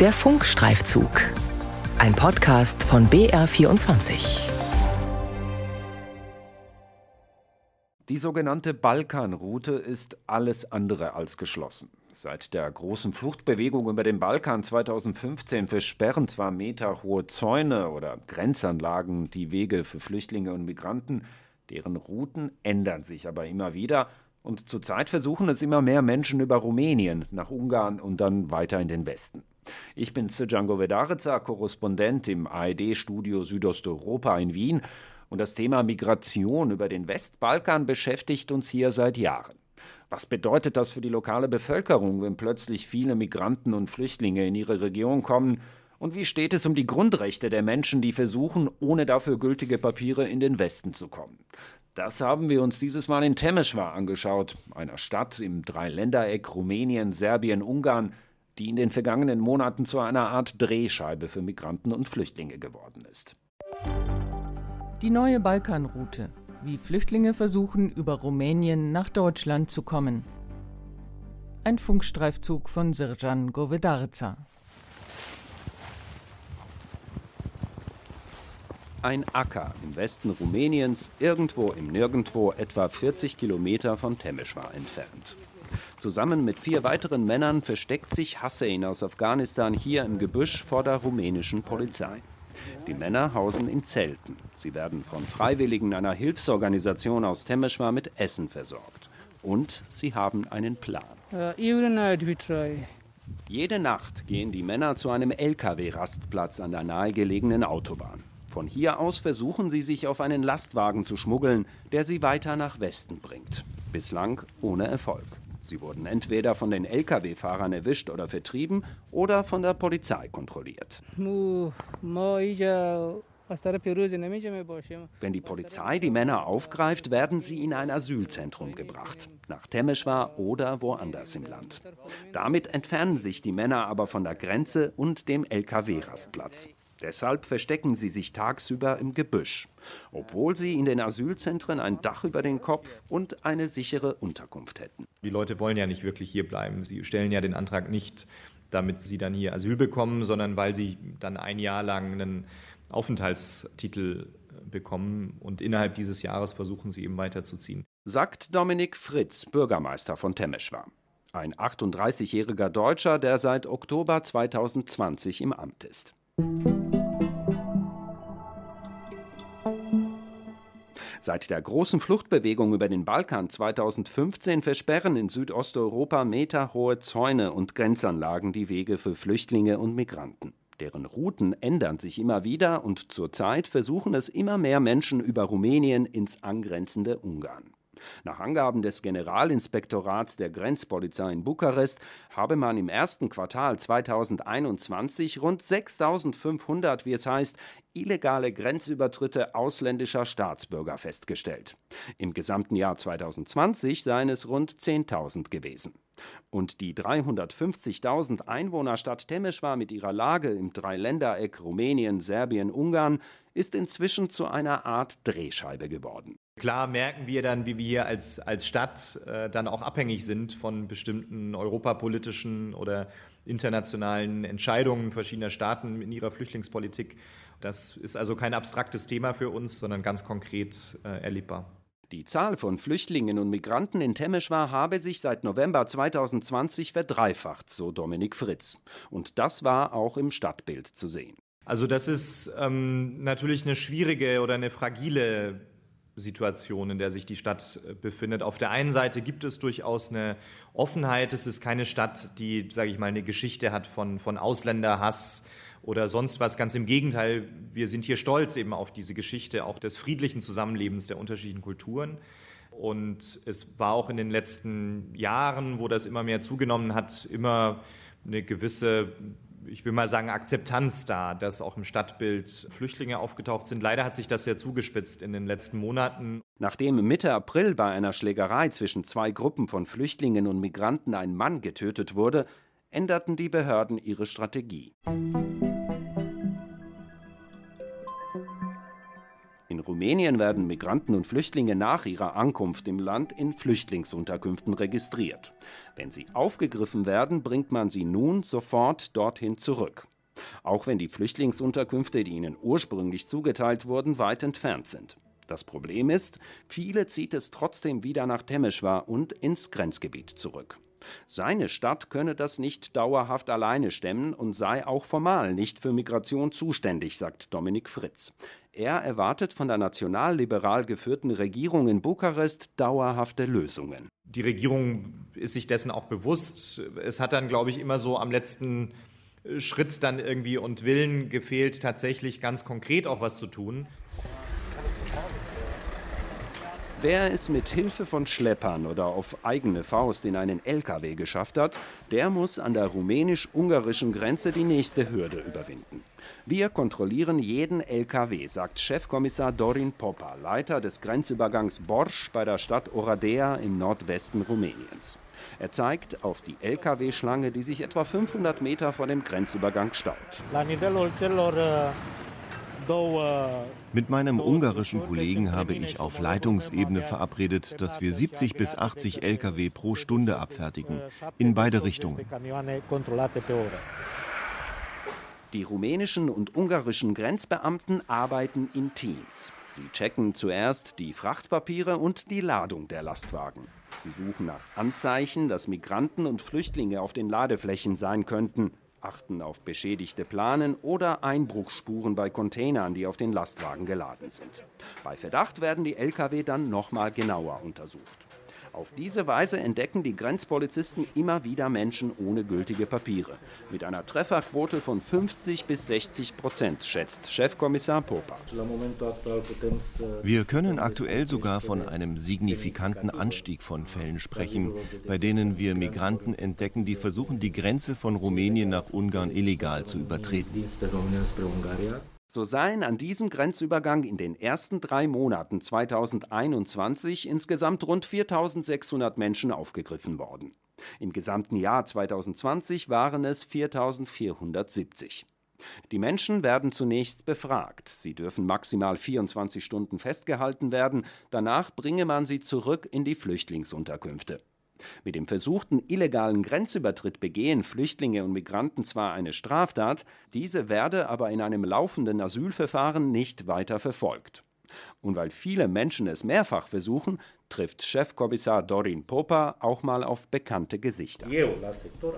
Der Funkstreifzug. Ein Podcast von BR24. Die sogenannte Balkanroute ist alles andere als geschlossen. Seit der großen Fluchtbewegung über den Balkan 2015 versperren zwar meterhohe Zäune oder Grenzanlagen die Wege für Flüchtlinge und Migranten, deren Routen ändern sich aber immer wieder und zurzeit versuchen es immer mehr Menschen über Rumänien nach Ungarn und dann weiter in den Westen. Ich bin Django Vedarica, Korrespondent im ARD-Studio Südosteuropa in Wien und das Thema Migration über den Westbalkan beschäftigt uns hier seit Jahren. Was bedeutet das für die lokale Bevölkerung, wenn plötzlich viele Migranten und Flüchtlinge in ihre Region kommen? Und wie steht es um die Grundrechte der Menschen, die versuchen, ohne dafür gültige Papiere in den Westen zu kommen? Das haben wir uns dieses Mal in Temeswar angeschaut, einer Stadt im Dreiländereck Rumänien, Serbien, Ungarn, die in den vergangenen Monaten zu einer Art Drehscheibe für Migranten und Flüchtlinge geworden ist. Die neue Balkanroute, wie Flüchtlinge versuchen, über Rumänien nach Deutschland zu kommen. Ein Funkstreifzug von Sirjan Govedarza. Ein Acker im Westen Rumäniens, irgendwo im Nirgendwo, etwa 40 Kilometer von Temeswar entfernt. Zusammen mit vier weiteren Männern versteckt sich Hussein aus Afghanistan hier im Gebüsch vor der rumänischen Polizei. Die Männer hausen in Zelten. Sie werden von Freiwilligen einer Hilfsorganisation aus Temeswar mit Essen versorgt. Und sie haben einen Plan. Uh, Jede Nacht gehen die Männer zu einem Lkw-Rastplatz an der nahegelegenen Autobahn. Von hier aus versuchen sie sich auf einen Lastwagen zu schmuggeln, der sie weiter nach Westen bringt. Bislang ohne Erfolg. Sie wurden entweder von den Lkw-Fahrern erwischt oder vertrieben oder von der Polizei kontrolliert. Wenn die Polizei die Männer aufgreift, werden sie in ein Asylzentrum gebracht, nach Temeswar oder woanders im Land. Damit entfernen sich die Männer aber von der Grenze und dem Lkw-Rastplatz. Deshalb verstecken sie sich tagsüber im Gebüsch, obwohl sie in den Asylzentren ein Dach über den Kopf und eine sichere Unterkunft hätten. Die Leute wollen ja nicht wirklich hier bleiben. Sie stellen ja den Antrag nicht, damit sie dann hier Asyl bekommen, sondern weil sie dann ein Jahr lang einen Aufenthaltstitel bekommen und innerhalb dieses Jahres versuchen sie eben weiterzuziehen. Sagt Dominik Fritz, Bürgermeister von Temeswar. Ein 38-jähriger Deutscher, der seit Oktober 2020 im Amt ist. Seit der großen Fluchtbewegung über den Balkan 2015 versperren in Südosteuropa meterhohe Zäune und Grenzanlagen die Wege für Flüchtlinge und Migranten. Deren Routen ändern sich immer wieder und zurzeit versuchen es immer mehr Menschen über Rumänien ins angrenzende Ungarn. Nach Angaben des Generalinspektorats der Grenzpolizei in Bukarest habe man im ersten Quartal 2021 rund 6500, wie es heißt, illegale Grenzübertritte ausländischer Staatsbürger festgestellt. Im gesamten Jahr 2020 seien es rund 10.000 gewesen. Und die 350.000 Einwohnerstadt Temeswar mit ihrer Lage im Dreiländereck Rumänien, Serbien, Ungarn ist inzwischen zu einer Art Drehscheibe geworden. Klar merken wir dann, wie wir hier als, als Stadt äh, dann auch abhängig sind von bestimmten europapolitischen oder internationalen Entscheidungen verschiedener Staaten in ihrer Flüchtlingspolitik. Das ist also kein abstraktes Thema für uns, sondern ganz konkret äh, erlebbar. Die Zahl von Flüchtlingen und Migranten in Temeswar habe sich seit November 2020 verdreifacht, so Dominik Fritz. Und das war auch im Stadtbild zu sehen. Also das ist ähm, natürlich eine schwierige oder eine fragile Situation, in der sich die Stadt äh, befindet. Auf der einen Seite gibt es durchaus eine Offenheit. Es ist keine Stadt, die, sage ich mal, eine Geschichte hat von, von Ausländerhass oder sonst was. Ganz im Gegenteil, wir sind hier stolz eben auf diese Geschichte auch des friedlichen Zusammenlebens der unterschiedlichen Kulturen. Und es war auch in den letzten Jahren, wo das immer mehr zugenommen hat, immer eine gewisse ich will mal sagen, Akzeptanz da, dass auch im Stadtbild Flüchtlinge aufgetaucht sind. Leider hat sich das sehr zugespitzt in den letzten Monaten. Nachdem Mitte April bei einer Schlägerei zwischen zwei Gruppen von Flüchtlingen und Migranten ein Mann getötet wurde, änderten die Behörden ihre Strategie. Rumänien werden Migranten und Flüchtlinge nach ihrer Ankunft im Land in Flüchtlingsunterkünften registriert. Wenn sie aufgegriffen werden, bringt man sie nun sofort dorthin zurück. Auch wenn die Flüchtlingsunterkünfte, die ihnen ursprünglich zugeteilt wurden, weit entfernt sind. Das Problem ist, viele zieht es trotzdem wieder nach Temeschwar und ins Grenzgebiet zurück. Seine Stadt könne das nicht dauerhaft alleine stemmen und sei auch formal nicht für Migration zuständig, sagt Dominik Fritz. Er erwartet von der nationalliberal geführten Regierung in Bukarest dauerhafte Lösungen. Die Regierung ist sich dessen auch bewusst. Es hat dann, glaube ich, immer so am letzten Schritt dann irgendwie und Willen gefehlt, tatsächlich ganz konkret auch was zu tun. Wer es mit Hilfe von Schleppern oder auf eigene Faust in einen LKW geschafft hat, der muss an der rumänisch-ungarischen Grenze die nächste Hürde überwinden. Wir kontrollieren jeden LKW, sagt Chefkommissar Dorin Popa, Leiter des Grenzübergangs Borsch bei der Stadt Oradea im Nordwesten Rumäniens. Er zeigt auf die LKW-Schlange, die sich etwa 500 Meter vor dem Grenzübergang staut. Mit meinem ungarischen Kollegen habe ich auf Leitungsebene verabredet, dass wir 70 bis 80 Lkw pro Stunde abfertigen, in beide Richtungen. Die rumänischen und ungarischen Grenzbeamten arbeiten in Teams. Sie checken zuerst die Frachtpapiere und die Ladung der Lastwagen. Sie suchen nach Anzeichen, dass Migranten und Flüchtlinge auf den Ladeflächen sein könnten achten auf beschädigte Planen oder Einbruchsspuren bei Containern, die auf den Lastwagen geladen sind. Bei Verdacht werden die Lkw dann nochmal genauer untersucht. Auf diese Weise entdecken die Grenzpolizisten immer wieder Menschen ohne gültige Papiere. Mit einer Trefferquote von 50 bis 60 Prozent, schätzt Chefkommissar Popa. Wir können aktuell sogar von einem signifikanten Anstieg von Fällen sprechen, bei denen wir Migranten entdecken, die versuchen, die Grenze von Rumänien nach Ungarn illegal zu übertreten. So seien an diesem Grenzübergang in den ersten drei Monaten 2021 insgesamt rund 4600 Menschen aufgegriffen worden. Im gesamten Jahr 2020 waren es 4470. Die Menschen werden zunächst befragt. Sie dürfen maximal 24 Stunden festgehalten werden. Danach bringe man sie zurück in die Flüchtlingsunterkünfte. Mit dem versuchten illegalen Grenzübertritt begehen Flüchtlinge und Migranten zwar eine Straftat, diese werde aber in einem laufenden Asylverfahren nicht weiter verfolgt. Und weil viele Menschen es mehrfach versuchen, trifft Chefkommissar Dorin Popa auch mal auf bekannte Gesichter.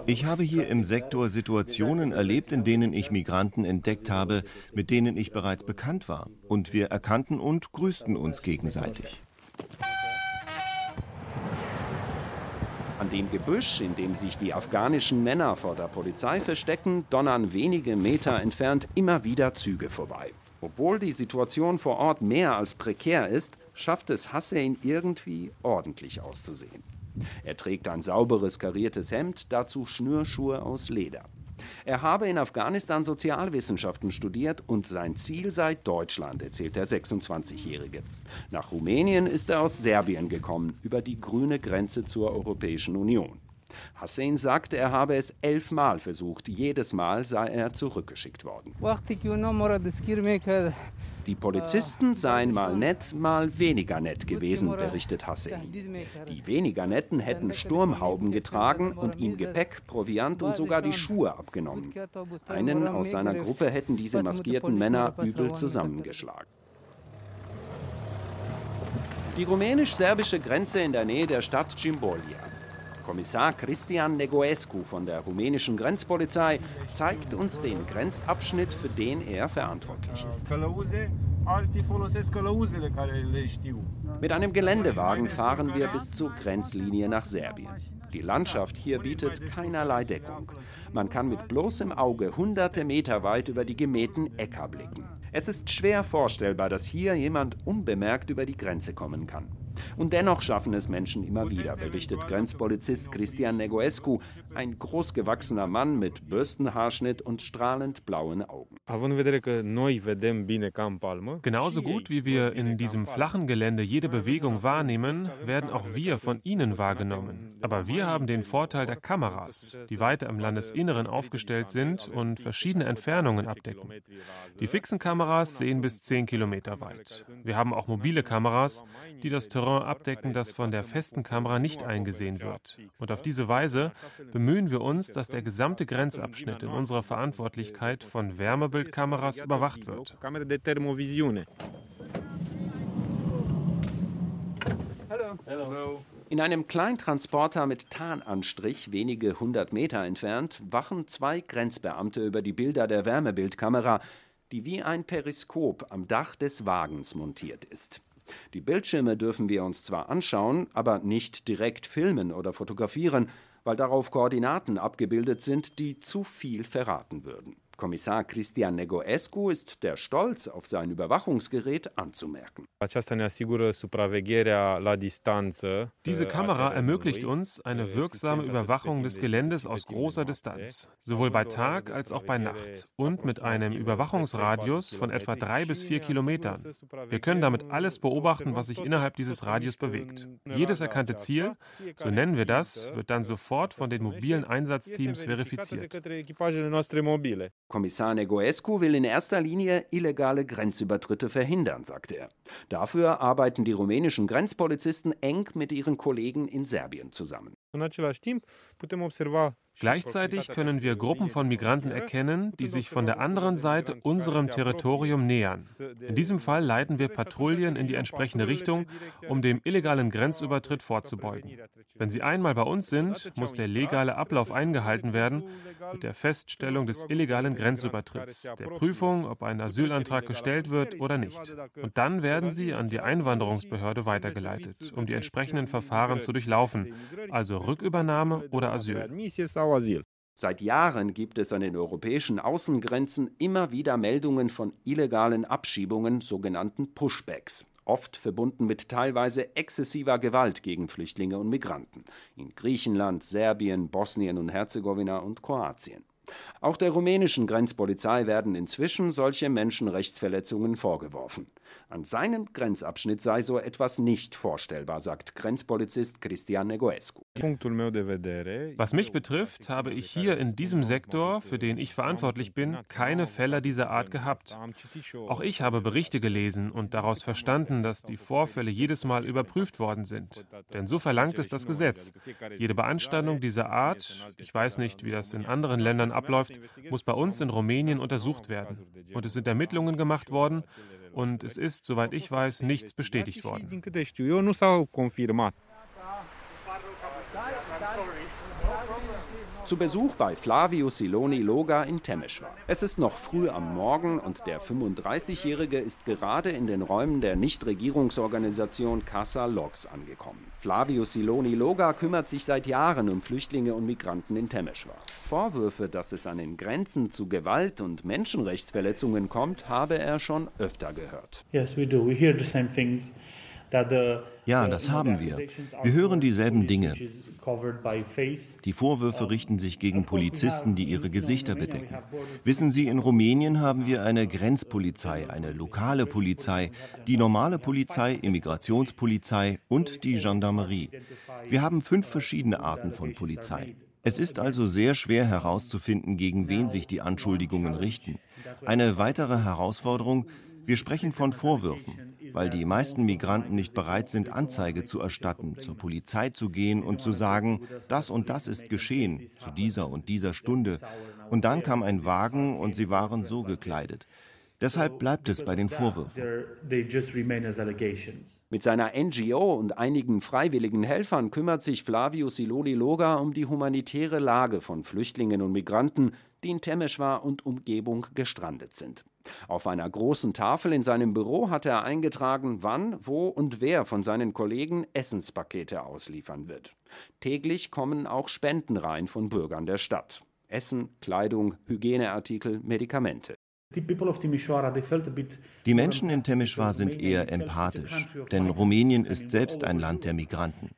Ich habe hier im Sektor Situationen erlebt, in denen ich Migranten entdeckt habe, mit denen ich bereits bekannt war. Und wir erkannten und grüßten uns gegenseitig. An dem Gebüsch, in dem sich die afghanischen Männer vor der Polizei verstecken, donnern wenige Meter entfernt immer wieder Züge vorbei. Obwohl die Situation vor Ort mehr als prekär ist, schafft es Hussein irgendwie ordentlich auszusehen. Er trägt ein sauberes kariertes Hemd, dazu Schnürschuhe aus Leder. Er habe in Afghanistan Sozialwissenschaften studiert und sein Ziel sei Deutschland, erzählt der 26-Jährige. Nach Rumänien ist er aus Serbien gekommen, über die grüne Grenze zur Europäischen Union. Hussein sagt, er habe es elfmal versucht. Jedes Mal sei er zurückgeschickt worden. Die Polizisten seien mal nett, mal weniger nett gewesen, berichtet Hussein. Die weniger netten hätten Sturmhauben getragen und ihm Gepäck, Proviant und sogar die Schuhe abgenommen. Einen aus seiner Gruppe hätten diese maskierten Männer übel zusammengeschlagen. Die rumänisch-serbische Grenze in der Nähe der Stadt Cimbolia. Kommissar Cristian Negoescu von der rumänischen Grenzpolizei zeigt uns den Grenzabschnitt, für den er verantwortlich ist. Mit einem Geländewagen fahren wir bis zur Grenzlinie nach Serbien. Die Landschaft hier bietet keinerlei Deckung. Man kann mit bloßem Auge hunderte Meter weit über die gemähten Äcker blicken. Es ist schwer vorstellbar, dass hier jemand unbemerkt über die Grenze kommen kann. Und dennoch schaffen es Menschen immer wieder, berichtet Grenzpolizist Christian Negoescu, ein großgewachsener Mann mit Bürstenhaarschnitt und strahlend blauen Augen. Genauso gut wie wir in diesem flachen Gelände jede Bewegung wahrnehmen, werden auch wir von Ihnen wahrgenommen. Aber wir haben den Vorteil der Kameras, die weiter im Landesinneren aufgestellt sind und verschiedene Entfernungen abdecken. Die fixen Kameras sehen bis 10 Kilometer weit. Wir haben auch mobile Kameras, die das Terrain abdecken, das von der festen Kamera nicht eingesehen wird. Und auf diese Weise bemühen wir uns, dass der gesamte Grenzabschnitt in unserer Verantwortlichkeit von Wärmebildkameras überwacht wird. In einem Kleintransporter mit Tarnanstrich, wenige hundert Meter entfernt, wachen zwei Grenzbeamte über die Bilder der Wärmebildkamera, die wie ein Periskop am Dach des Wagens montiert ist. Die Bildschirme dürfen wir uns zwar anschauen, aber nicht direkt filmen oder fotografieren, weil darauf Koordinaten abgebildet sind, die zu viel verraten würden. Kommissar Cristian Negoescu ist der Stolz auf sein Überwachungsgerät anzumerken. Diese Kamera ermöglicht uns eine wirksame Überwachung des Geländes aus großer Distanz, sowohl bei Tag als auch bei Nacht und mit einem Überwachungsradius von etwa drei bis vier Kilometern. Wir können damit alles beobachten, was sich innerhalb dieses Radius bewegt. Jedes erkannte Ziel, so nennen wir das, wird dann sofort von den mobilen Einsatzteams verifiziert. Kommissar Negoescu will in erster Linie illegale Grenzübertritte verhindern, sagte er. Dafür arbeiten die rumänischen Grenzpolizisten eng mit ihren Kollegen in Serbien zusammen. Gleichzeitig können wir Gruppen von Migranten erkennen, die sich von der anderen Seite unserem Territorium nähern. In diesem Fall leiten wir Patrouillen in die entsprechende Richtung, um dem illegalen Grenzübertritt vorzubeugen. Wenn sie einmal bei uns sind, muss der legale Ablauf eingehalten werden mit der Feststellung des illegalen Grenzübertritts, der Prüfung, ob ein Asylantrag gestellt wird oder nicht. Und dann werden sie an die Einwanderungsbehörde weitergeleitet, um die entsprechenden Verfahren zu durchlaufen, also Rückübernahme oder Asyl. Seit Jahren gibt es an den europäischen Außengrenzen immer wieder Meldungen von illegalen Abschiebungen, sogenannten Pushbacks, oft verbunden mit teilweise exzessiver Gewalt gegen Flüchtlinge und Migranten in Griechenland, Serbien, Bosnien und Herzegowina und Kroatien. Auch der rumänischen Grenzpolizei werden inzwischen solche Menschenrechtsverletzungen vorgeworfen. An seinem Grenzabschnitt sei so etwas nicht vorstellbar, sagt Grenzpolizist Cristian Negoescu. Was mich betrifft, habe ich hier in diesem Sektor, für den ich verantwortlich bin, keine Fälle dieser Art gehabt. Auch ich habe Berichte gelesen und daraus verstanden, dass die Vorfälle jedes Mal überprüft worden sind. Denn so verlangt es das Gesetz. Jede Beanstandung dieser Art, ich weiß nicht, wie das in anderen Ländern abläuft, muss bei uns in Rumänien untersucht werden. Und es sind Ermittlungen gemacht worden und es ist, soweit ich weiß, nichts bestätigt worden. Zu Besuch bei Flavio Siloni Loga in Temeshwar. Es ist noch früh am Morgen und der 35-Jährige ist gerade in den Räumen der Nichtregierungsorganisation Casa Logs angekommen. Flavio Siloni Loga kümmert sich seit Jahren um Flüchtlinge und Migranten in Temeshwar. Vorwürfe, dass es an den Grenzen zu Gewalt und Menschenrechtsverletzungen kommt, habe er schon öfter gehört. Yes, we do. We hear the same things. Ja, das haben wir. Wir hören dieselben Dinge. Die Vorwürfe richten sich gegen Polizisten, die ihre Gesichter bedecken. Wissen Sie, in Rumänien haben wir eine Grenzpolizei, eine lokale Polizei, die normale Polizei, Immigrationspolizei und die Gendarmerie. Wir haben fünf verschiedene Arten von Polizei. Es ist also sehr schwer herauszufinden, gegen wen sich die Anschuldigungen richten. Eine weitere Herausforderung, wir sprechen von Vorwürfen, weil die meisten Migranten nicht bereit sind, Anzeige zu erstatten, zur Polizei zu gehen und zu sagen, das und das ist geschehen, zu dieser und dieser Stunde. Und dann kam ein Wagen und sie waren so gekleidet. Deshalb bleibt es bei den Vorwürfen. Mit seiner NGO und einigen freiwilligen Helfern kümmert sich Flavio Siloni Loga um die humanitäre Lage von Flüchtlingen und Migranten, die in Temeshwar und Umgebung gestrandet sind. Auf einer großen Tafel in seinem Büro hat er eingetragen, wann, wo und wer von seinen Kollegen Essenspakete ausliefern wird. Täglich kommen auch Spenden rein von Bürgern der Stadt. Essen, Kleidung, Hygieneartikel, Medikamente. Die Menschen in Timișoara sind eher empathisch, denn Rumänien ist selbst ein Land der Migranten.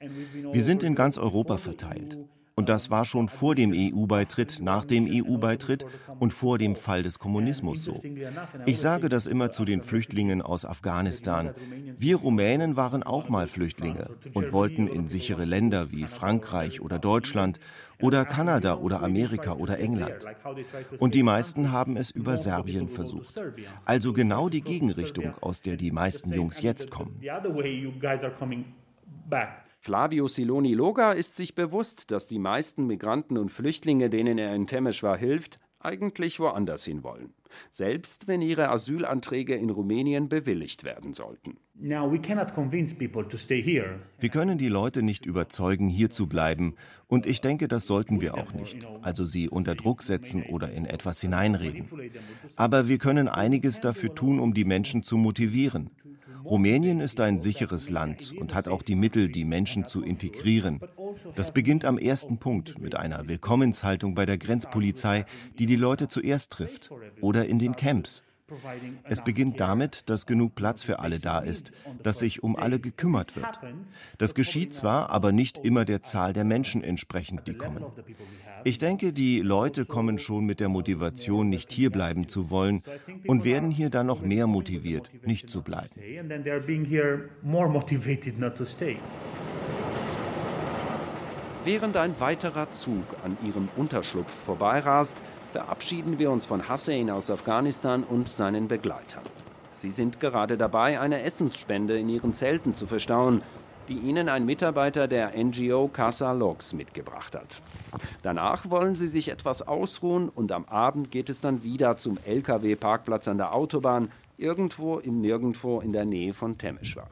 Wir sind in ganz Europa verteilt. Und das war schon vor dem EU-Beitritt, nach dem EU-Beitritt und vor dem Fall des Kommunismus so. Ich sage das immer zu den Flüchtlingen aus Afghanistan. Wir Rumänen waren auch mal Flüchtlinge und wollten in sichere Länder wie Frankreich oder Deutschland oder Kanada oder Amerika oder England. Und die meisten haben es über Serbien versucht. Also genau die Gegenrichtung, aus der die meisten Jungs jetzt kommen. Flavio Siloni Loga ist sich bewusst, dass die meisten Migranten und Flüchtlinge, denen er in Temeshwar hilft, eigentlich woanders hin wollen, selbst wenn ihre Asylanträge in Rumänien bewilligt werden sollten. Wir können die Leute nicht überzeugen, hier zu bleiben, und ich denke, das sollten wir auch nicht, also sie unter Druck setzen oder in etwas hineinreden. Aber wir können einiges dafür tun, um die Menschen zu motivieren. Rumänien ist ein sicheres Land und hat auch die Mittel, die Menschen zu integrieren. Das beginnt am ersten Punkt mit einer Willkommenshaltung bei der Grenzpolizei, die die Leute zuerst trifft, oder in den Camps. Es beginnt damit, dass genug Platz für alle da ist, dass sich um alle gekümmert wird. Das geschieht zwar, aber nicht immer der Zahl der Menschen entsprechend, die kommen. Ich denke, die Leute kommen schon mit der Motivation, nicht hierbleiben zu wollen und werden hier dann noch mehr motiviert, nicht zu bleiben. Während ein weiterer Zug an ihrem Unterschlupf vorbeirast, verabschieden wir uns von Hussein aus Afghanistan und seinen Begleitern. Sie sind gerade dabei, eine Essensspende in ihren Zelten zu verstauen, die ihnen ein Mitarbeiter der NGO Casa Logs mitgebracht hat. Danach wollen sie sich etwas ausruhen und am Abend geht es dann wieder zum LKW-Parkplatz an der Autobahn, irgendwo im Nirgendwo in der Nähe von Temeshwar.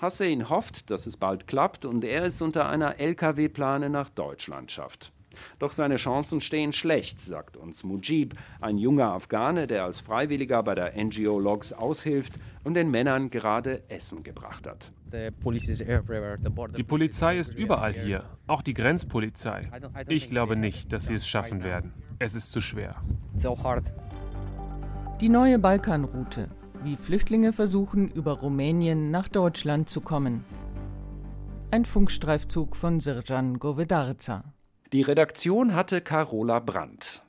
Hussein hofft, dass es bald klappt und er es unter einer LKW-Plane nach Deutschland schafft. Doch seine Chancen stehen schlecht, sagt uns Mujib, ein junger Afghane, der als Freiwilliger bei der NGO Logs aushilft und den Männern gerade Essen gebracht hat. Die Polizei ist überall hier, auch die Grenzpolizei. Ich glaube nicht, dass sie es schaffen werden. Es ist zu schwer. Die neue Balkanroute, wie Flüchtlinge versuchen, über Rumänien nach Deutschland zu kommen. Ein Funkstreifzug von Sirjan Govedarza. Die Redaktion hatte Carola Brandt.